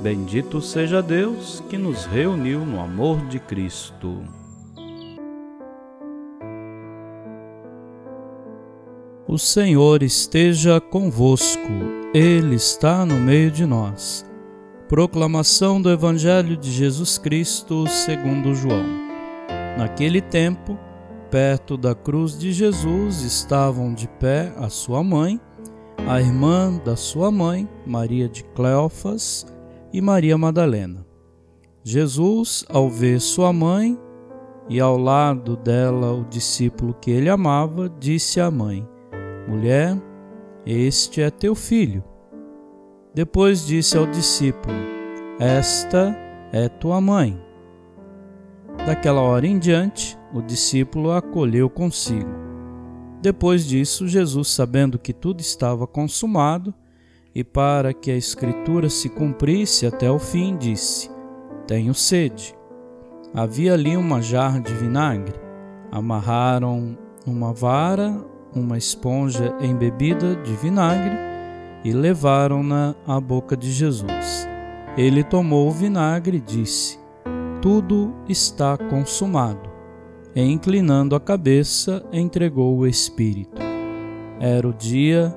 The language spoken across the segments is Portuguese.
Bendito seja Deus que nos reuniu no amor de Cristo. O Senhor esteja convosco, Ele está no meio de nós. Proclamação do Evangelho de Jesus Cristo segundo João. Naquele tempo, perto da cruz de Jesus estavam de pé a sua mãe, a irmã da sua mãe, Maria de Cleofas, e Maria Madalena. Jesus, ao ver sua mãe e ao lado dela o discípulo que ele amava, disse à mãe: Mulher, este é teu filho. Depois disse ao discípulo: Esta é tua mãe. Daquela hora em diante, o discípulo a acolheu consigo. Depois disso, Jesus, sabendo que tudo estava consumado, e para que a Escritura se cumprisse até o fim, disse: Tenho sede. Havia ali uma jarra de vinagre. Amarraram uma vara, uma esponja embebida de vinagre e levaram-na à boca de Jesus. Ele tomou o vinagre e disse: Tudo está consumado. E inclinando a cabeça, entregou o Espírito. Era o dia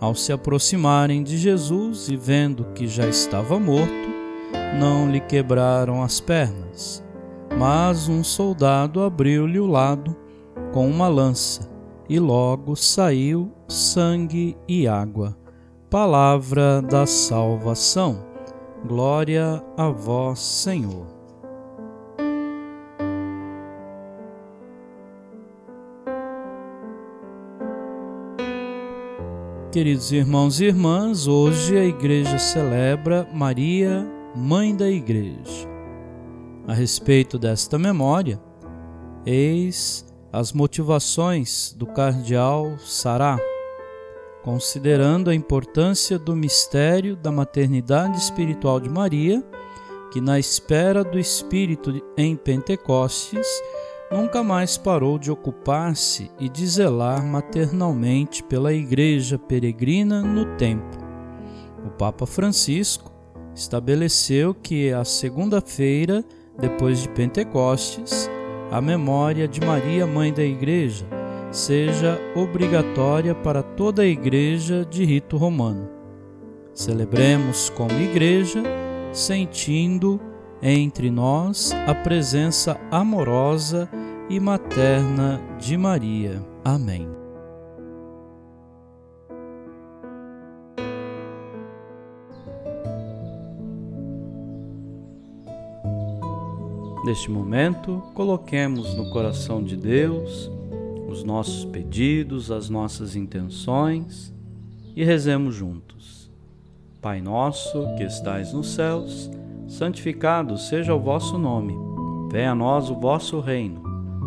Ao se aproximarem de Jesus e vendo que já estava morto, não lhe quebraram as pernas, mas um soldado abriu-lhe o lado com uma lança, e logo saiu sangue e água. Palavra da salvação. Glória a vós, Senhor. Queridos irmãos e irmãs, hoje a Igreja celebra Maria, Mãe da Igreja. A respeito desta memória, eis as motivações do cardeal Sará, considerando a importância do mistério da maternidade espiritual de Maria, que na espera do Espírito em Pentecostes nunca mais parou de ocupar-se e de zelar maternalmente pela Igreja peregrina no templo. O Papa Francisco estabeleceu que a segunda-feira, depois de Pentecostes, a memória de Maria, Mãe da Igreja, seja obrigatória para toda a Igreja de rito romano. Celebremos como Igreja, sentindo entre nós a presença amorosa e materna de Maria. Amém. Neste momento, coloquemos no coração de Deus os nossos pedidos, as nossas intenções e rezemos juntos. Pai nosso que estais nos céus, santificado seja o vosso nome. Venha a nós o vosso reino.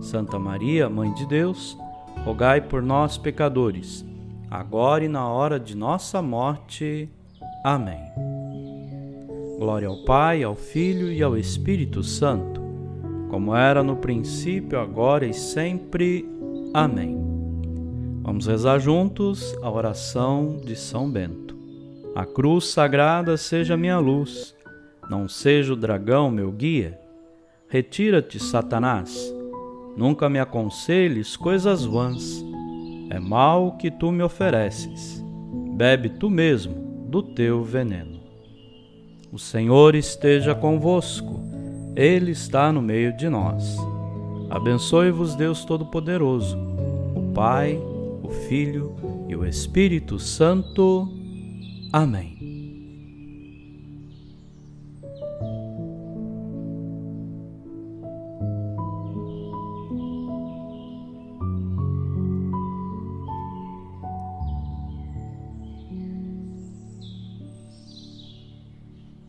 Santa Maria, Mãe de Deus, rogai por nós, pecadores, agora e na hora de nossa morte. Amém. Glória ao Pai, ao Filho e ao Espírito Santo, como era no princípio, agora e sempre. Amém. Vamos rezar juntos a oração de São Bento. A cruz sagrada seja minha luz, não seja o dragão meu guia. Retira-te, Satanás, nunca me aconselhes coisas vãs. É mal que tu me ofereces. Bebe tu mesmo do teu veneno. O Senhor esteja convosco, Ele está no meio de nós. Abençoe-vos, Deus Todo-Poderoso, o Pai, o Filho e o Espírito Santo. Amém.